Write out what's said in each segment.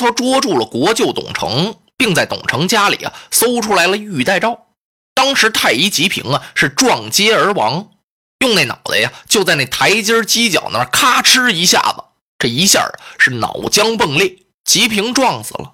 曹操捉住了国舅董承，并在董承家里啊搜出来了玉带诏。当时太医吉平啊是撞街而亡，用那脑袋呀就在那台阶犄角那儿咔哧一下子，这一下是脑浆迸裂，吉平撞死了。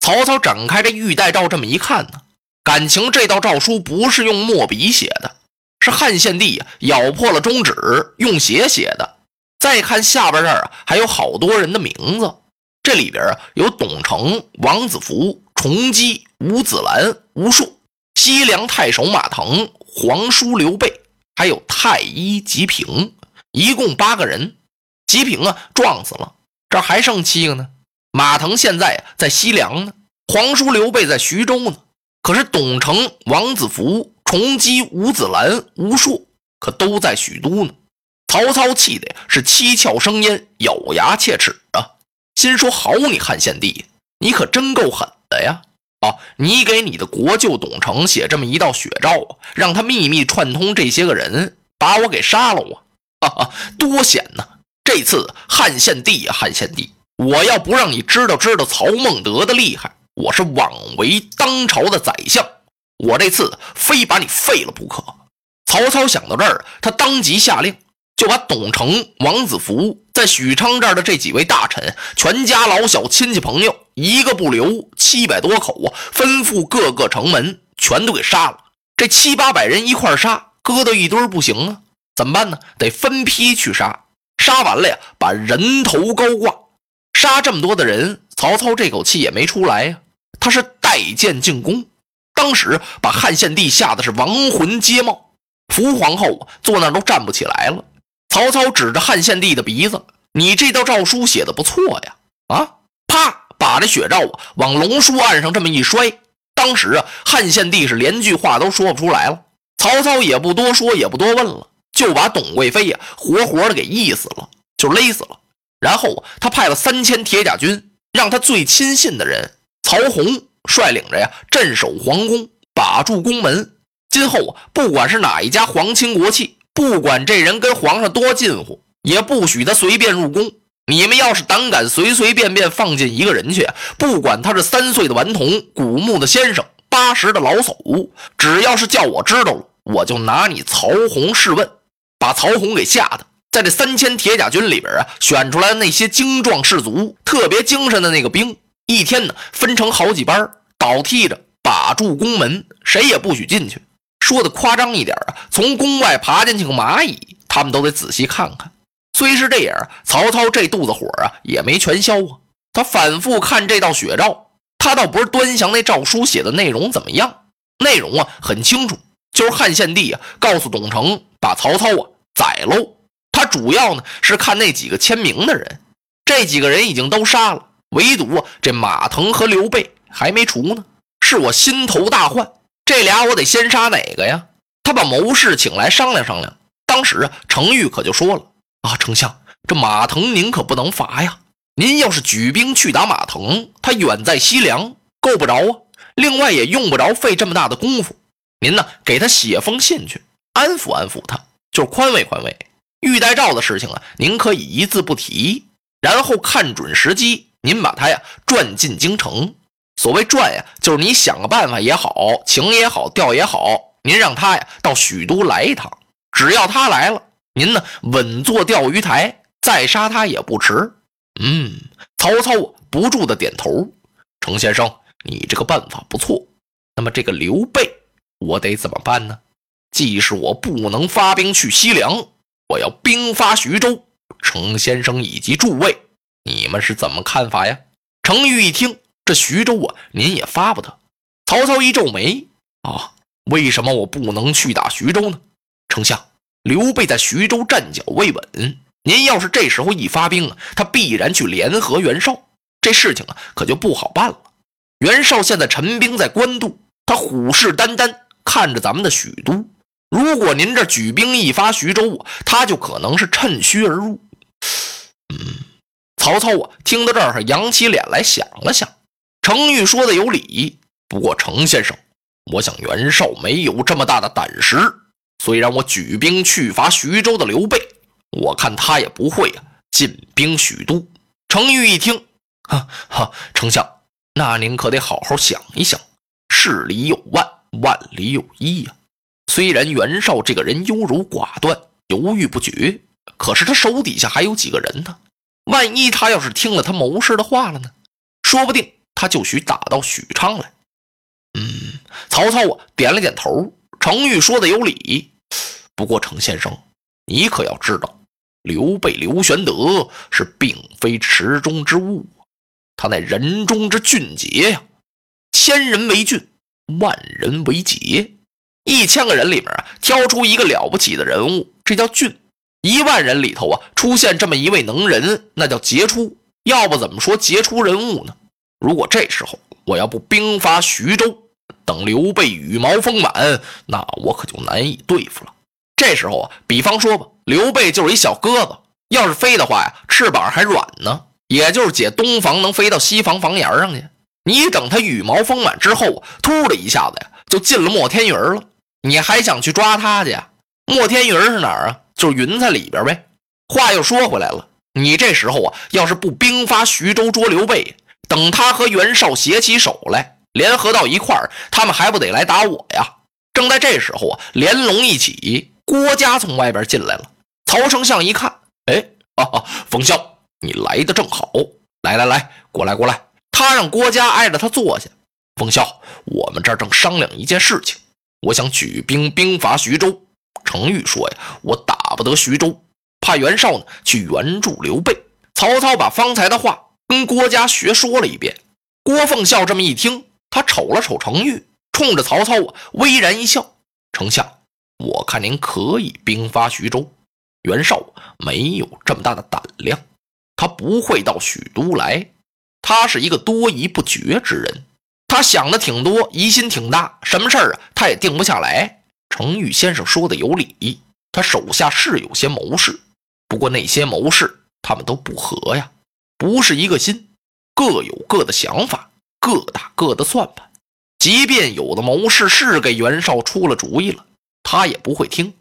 曹操展开这玉带诏，这么一看呢，感情这道诏书不是用墨笔写的，是汉献帝咬破了中指用血写的。再看下边这儿啊，还有好多人的名字，这里边啊有董承、王子服、崇基、吴子兰、吴硕。西凉太守马腾、皇叔刘备，还有太医吉平，一共八个人。吉平啊，撞死了，这还剩七个呢。马腾现在在西凉呢，皇叔刘备在徐州呢。可是董承、王子服、崇基、吴子兰、吴硕，可都在许都呢。曹操气的呀是七窍生烟，咬牙切齿啊，心说：好你汉献帝，你可真够狠的呀！啊，你给你的国舅董承写这么一道血诏，让他秘密串通这些个人，把我给杀了我，哈哈，多险呐！这次汉献帝呀，汉献帝，我要不让你知道知道曹孟德的厉害，我是枉为当朝的宰相，我这次非把你废了不可。曹操想到这儿，他当即下令。就把董承、王子服在许昌这儿的这几位大臣，全家老小、亲戚朋友，一个不留，七百多口啊！吩咐各个城门，全都给杀了。这七八百人一块杀，搁到一堆不行啊！怎么办呢？得分批去杀。杀完了呀，把人头高挂。杀这么多的人，曹操这口气也没出来呀。他是带剑进攻，当时把汉献帝吓得是亡魂皆冒，伏皇后坐那都站不起来了。曹操指着汉献帝的鼻子：“你这道诏书写的不错呀！”啊，啪，把这血诏啊往龙书案上这么一摔。当时啊，汉献帝是连句话都说不出来了。曹操也不多说，也不多问了，就把董贵妃呀活活的给缢死了，就勒死了。然后他派了三千铁甲军，让他最亲信的人曹洪率领着呀镇守皇宫，把住宫门。今后啊，不管是哪一家皇亲国戚。不管这人跟皇上多近乎，也不许他随便入宫。你们要是胆敢随随便便放进一个人去，不管他是三岁的顽童、古墓的先生、八十的老叟，只要是叫我知道了，我就拿你曹洪试问。把曹洪给吓得，在这三千铁甲军里边啊，选出来那些精壮士卒，特别精神的那个兵，一天呢分成好几班，倒替着把住宫门，谁也不许进去。说的夸张一点啊，从宫外爬进去个蚂蚁，他们都得仔细看看。虽是这样，曹操这肚子火啊也没全消啊。他反复看这道血诏，他倒不是端详那诏书写的内容怎么样，内容啊很清楚，就是汉献帝啊告诉董承把曹操啊宰喽。他主要呢是看那几个签名的人，这几个人已经都杀了，唯独啊这马腾和刘备还没除呢，是我心头大患。这俩我得先杀哪个呀？他把谋士请来商量商量。当时啊，程昱可就说了：“啊，丞相，这马腾您可不能罚呀！您要是举兵去打马腾，他远在西凉，够不着啊。另外也用不着费这么大的功夫。您呢，给他写封信去，安抚安抚他，就宽慰宽慰。玉带诏的事情啊，您可以一字不提，然后看准时机，您把他呀转进京城。”所谓转呀，就是你想个办法也好，请也好，调也好，您让他呀到许都来一趟。只要他来了，您呢稳坐钓鱼台，再杀他也不迟。嗯，曹操不住的点头。程先生，你这个办法不错。那么这个刘备，我得怎么办呢？既是我不能发兵去西凉，我要兵发徐州。程先生以及诸位，你们是怎么看法呀？程昱一听。这徐州啊，您也发不得。曹操一皱眉啊，为什么我不能去打徐州呢？丞相，刘备在徐州站脚未稳，您要是这时候一发兵啊，他必然去联合袁绍，这事情啊可就不好办了。袁绍现在陈兵在官渡，他虎视眈眈看着咱们的许都。如果您这举兵一发徐州啊，他就可能是趁虚而入。嗯，曹操啊，听到这儿，扬起脸来想了想。程昱说的有理，不过程先生，我想袁绍没有这么大的胆识。虽然我举兵去伐徐州的刘备，我看他也不会啊进兵许都。程昱一听，哈哈，丞相，那您可得好好想一想，事里有万，万里有一呀。虽然袁绍这个人优柔寡断、犹豫不决，可是他手底下还有几个人呢？万一他要是听了他谋士的话了呢？说不定他就许打到许昌来。嗯，曹操啊，点了点头。程昱说的有理，不过程先生，你可要知道，刘备刘玄德是并非池中之物，他乃人中之俊杰呀。千人为俊，万人为杰。一千个人里面啊，挑出一个了不起的人物，这叫俊；一万人里头啊，出现这么一位能人，那叫杰出。要不怎么说杰出人物呢？如果这时候我要不兵发徐州，等刘备羽毛丰满，那我可就难以对付了。这时候啊，比方说吧，刘备就是一小鸽子，要是飞的话呀，翅膀还软呢，也就是解东房能飞到西房房檐上去。你等他羽毛丰满之后，突的一下子呀，就进了莫天云了。你还想去抓他去？莫天云是哪儿啊？就是云彩里边呗。话又说回来了，你这时候啊，要是不兵发徐州捉刘备，等他和袁绍携起手来，联合到一块儿，他们还不得来打我呀？正在这时候啊，连龙一起，郭嘉从外边进来了。曹丞相一看，哎，哈哈，冯潇，你来的正好，来来来，过来过来。他让郭嘉挨着他坐下。冯潇，我们这儿正商量一件事情。我想举兵兵伐徐州，程昱说呀，我打不得徐州，怕袁绍呢去援助刘备。曹操把方才的话跟郭嘉学说了一遍。郭奉孝这么一听，他瞅了瞅程昱，冲着曹操啊微然一笑：“丞相，我看您可以兵发徐州。袁绍没有这么大的胆量，他不会到许都来。他是一个多疑不决之人。”他想的挺多，疑心挺大，什么事儿啊，他也定不下来。程昱先生说的有理，他手下是有些谋士，不过那些谋士他们都不和呀，不是一个心，各有各的想法，各打各的算盘。即便有的谋士是给袁绍出了主意了，他也不会听。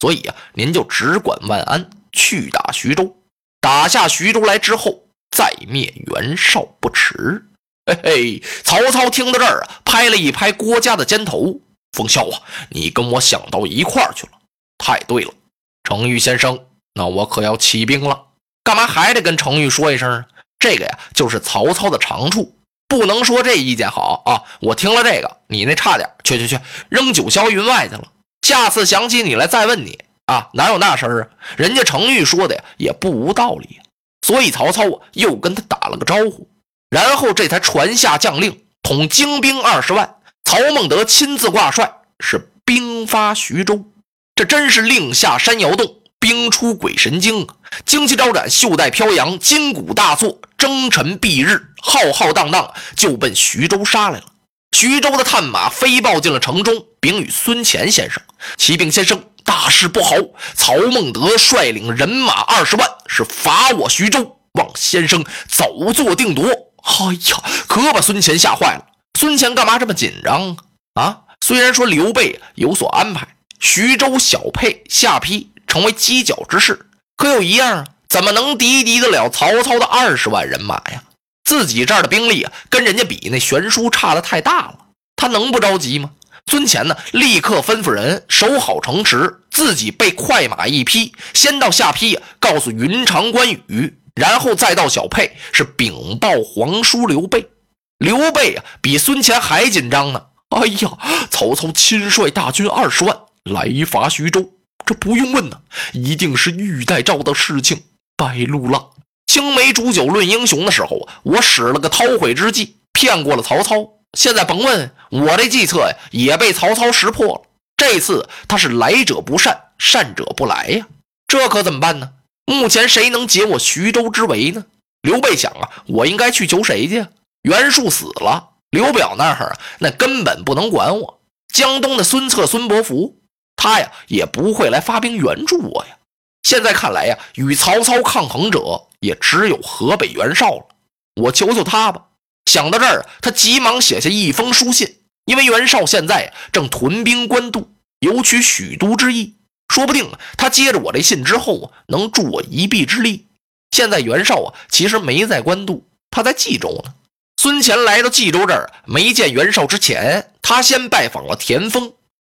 所以啊，您就只管万安，去打徐州，打下徐州来之后，再灭袁绍不迟。嘿嘿，曹操听到这儿啊，拍了一拍郭嘉的肩头：“冯潇啊，你跟我想到一块儿去了，太对了。程昱先生，那我可要起兵了。干嘛还得跟程昱说一声啊？这个呀，就是曹操的长处，不能说这意见好啊。我听了这个，你那差点，去去去，扔九霄云外去了。下次想起你来再问你啊，哪有那事儿啊？人家程昱说的呀，也不无道理。所以曹操啊，又跟他打了个招呼。”然后这才传下将令，统精兵二十万，曹孟德亲自挂帅，是兵发徐州。这真是令下山摇动，兵出鬼神惊啊！旌旗招展，袖带飘扬，金鼓大作，征尘蔽日，浩浩荡荡就奔徐州杀来了。徐州的探马飞报进了城中，禀与孙乾先生：“启禀先生，大事不好！曹孟德率领人马二十万，是伐我徐州，望先生早作定夺。”哎呀，可把孙乾吓坏了。孙乾干嘛这么紧张啊？虽然说刘备有所安排，徐州小沛下邳成为犄角之势，可有一样啊，怎么能敌敌得了曹操的二十万人马呀？自己这儿的兵力啊，跟人家比那悬殊差的太大了，他能不着急吗？孙乾呢，立刻吩咐人守好城池，自己备快马一匹，先到下邳告诉云长、关羽。然后再到小沛，是禀报皇叔刘备。刘备啊，比孙乾还紧张呢。哎呀，曹操亲率大军二十万来伐徐州，这不用问呢，一定是玉带诏的事情败露了。青梅煮酒论英雄的时候啊，我使了个韬晦之计，骗过了曹操。现在甭问，我这计策呀，也被曹操识破了。这次他是来者不善，善者不来呀，这可怎么办呢？目前谁能解我徐州之围呢？刘备想啊，我应该去求谁去？袁术死了，刘表那儿啊，那根本不能管我。江东的孙策、孙伯符，他呀也不会来发兵援助我呀。现在看来呀，与曹操抗衡者也只有河北袁绍了。我求求他吧。想到这儿，他急忙写下一封书信，因为袁绍现在正屯兵官渡，有取许都之意。说不定他接着我这信之后，能助我一臂之力。现在袁绍啊，其实没在官渡，他在冀州呢。孙乾来到冀州这儿，没见袁绍之前，他先拜访了田丰，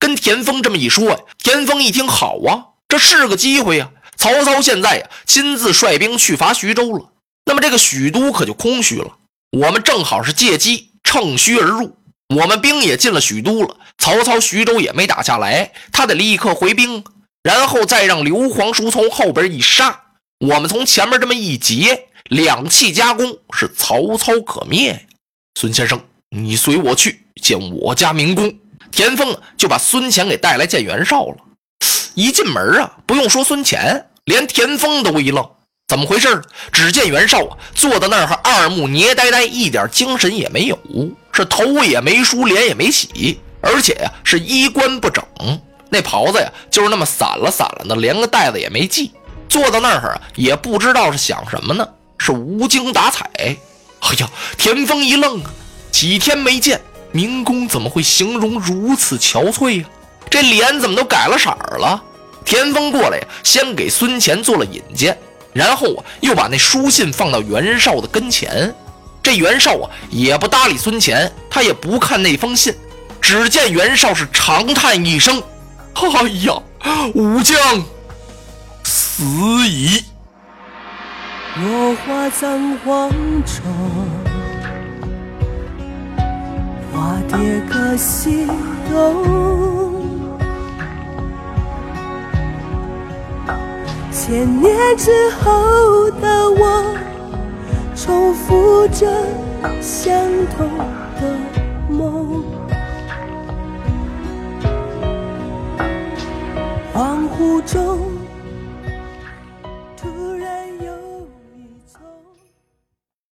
跟田丰这么一说呀，田丰一听好啊，这是个机会呀。曹操现在呀，亲自率兵去伐徐州了，那么这个许都可就空虚了。我们正好是借机乘虚而入，我们兵也进了许都了。曹操徐州也没打下来，他得立刻回兵，然后再让刘皇叔从后边一杀，我们从前面这么一截。两气夹攻，是曹操可灭呀！孙先生，你随我去见我家明公。田丰就把孙乾给带来见袁绍了。一进门啊，不用说孙乾，连田丰都一愣，怎么回事？只见袁绍啊，坐在那儿，二目捏呆呆，一点精神也没有，是头也没梳，脸也没洗，而且呀，是衣冠不整，那袍子呀，就是那么散了散了的，连个带子也没系。坐到那儿啊，也不知道是想什么呢。是无精打采。哎呀，田丰一愣啊，几天没见，明公怎么会形容如此憔悴呀？这脸怎么都改了色儿了？田丰过来呀，先给孙乾做了引荐，然后啊，又把那书信放到袁绍的跟前。这袁绍啊，也不搭理孙乾，他也不看那封信。只见袁绍是长叹一声：“哎呀，武将死矣。”落花葬黄冢，化蝶各西东。千年之后的我，重复着相同的梦。恍惚中。